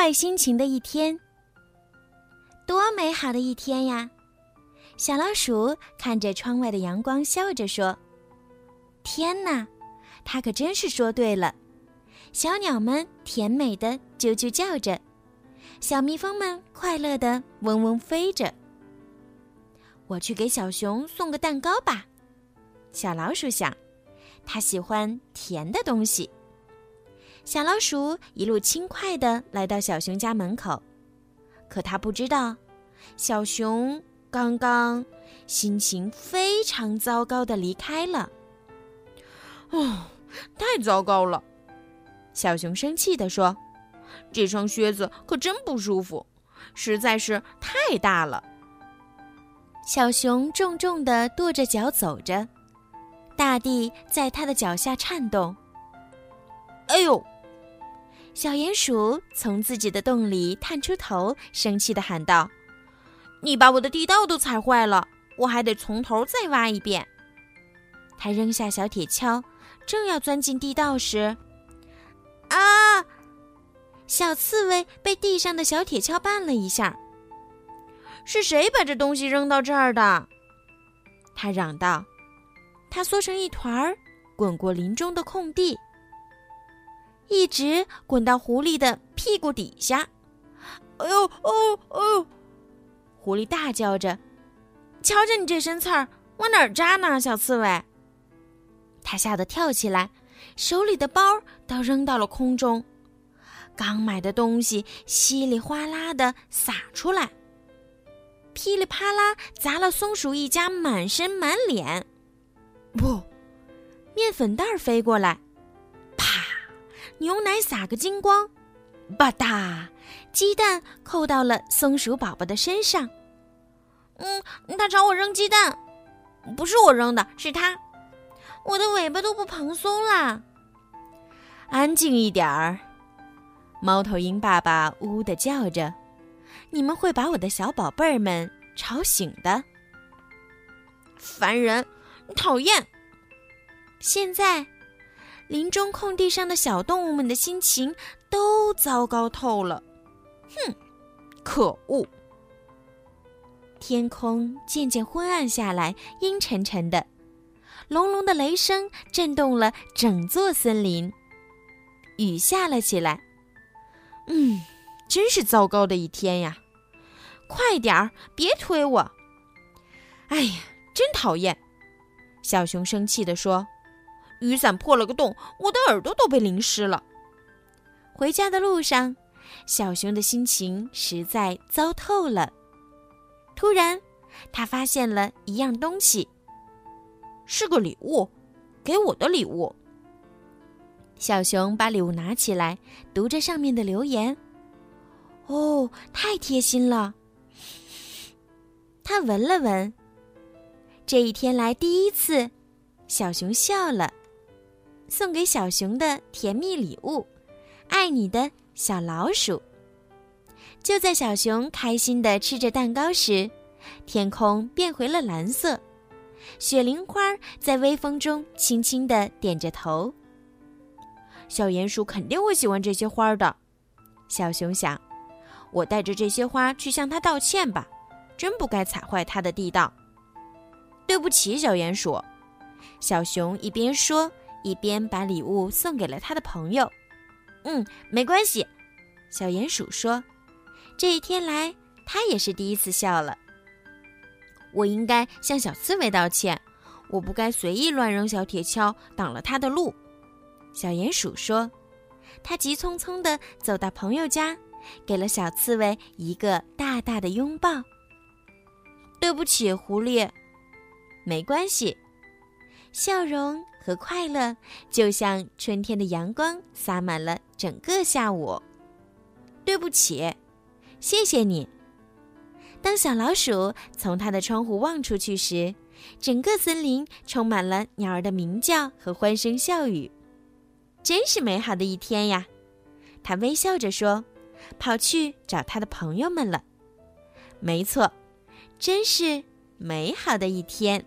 坏心情的一天，多美好的一天呀！小老鼠看着窗外的阳光，笑着说：“天哪，它可真是说对了。”小鸟们甜美的啾啾叫着，小蜜蜂们快乐的嗡嗡飞着。我去给小熊送个蛋糕吧，小老鼠想，它喜欢甜的东西。小老鼠一路轻快地来到小熊家门口，可它不知道，小熊刚刚心情非常糟糕地离开了。哦，太糟糕了！小熊生气地说：“这双靴子可真不舒服，实在是太大了。”小熊重重地跺着脚走着，大地在它的脚下颤动。哎呦！小鼹鼠从自己的洞里探出头，生气地喊道：“你把我的地道都踩坏了，我还得从头再挖一遍。”他扔下小铁锹，正要钻进地道时，啊！小刺猬被地上的小铁锹绊了一下。是谁把这东西扔到这儿的？他嚷道。他缩成一团儿，滚过林中的空地。一直滚到狐狸的屁股底下，哎呦哦哦！狐狸大叫着：“瞧着你这身刺儿，往哪儿扎呢，小刺猬？”他吓得跳起来，手里的包都扔到了空中，刚买的东西稀里哗啦的洒出来，噼里啪啦砸了松鼠一家满身满脸。不，面粉袋儿飞过来。牛奶洒个精光，吧嗒，鸡蛋扣到了松鼠宝宝的身上。嗯，他朝我扔鸡蛋，不是我扔的，是他。我的尾巴都不蓬松啦。安静一点儿，猫头鹰爸爸呜呜的叫着，你们会把我的小宝贝儿们吵醒的。烦人，讨厌。现在。林中空地上的小动物们的心情都糟糕透了。哼，可恶！天空渐渐昏暗下来，阴沉沉的，隆隆的雷声震动了整座森林。雨下了起来。嗯，真是糟糕的一天呀！快点儿，别推我！哎呀，真讨厌！小熊生气地说。雨伞破了个洞，我的耳朵都被淋湿了。回家的路上，小熊的心情实在糟透了。突然，他发现了一样东西，是个礼物，给我的礼物。小熊把礼物拿起来，读着上面的留言。哦，太贴心了。他闻了闻，这一天来第一次，小熊笑了。送给小熊的甜蜜礼物，爱你的小老鼠。就在小熊开心的吃着蛋糕时，天空变回了蓝色，雪铃花在微风中轻轻的点着头。小鼹鼠肯定会喜欢这些花的，小熊想。我带着这些花去向他道歉吧，真不该踩坏他的地道。对不起，小鼹鼠。小熊一边说。一边把礼物送给了他的朋友。嗯，没关系，小鼹鼠说：“这一天来，他也是第一次笑了。”我应该向小刺猬道歉，我不该随意乱扔小铁锹，挡了他的路。小鼹鼠说：“他急匆匆地走到朋友家，给了小刺猬一个大大的拥抱。”对不起，狐狸。没关系，笑容。和快乐就像春天的阳光，洒满了整个下午。对不起，谢谢你。当小老鼠从它的窗户望出去时，整个森林充满了鸟儿的鸣叫和欢声笑语，真是美好的一天呀！它微笑着说：“跑去找他的朋友们了。”没错，真是美好的一天。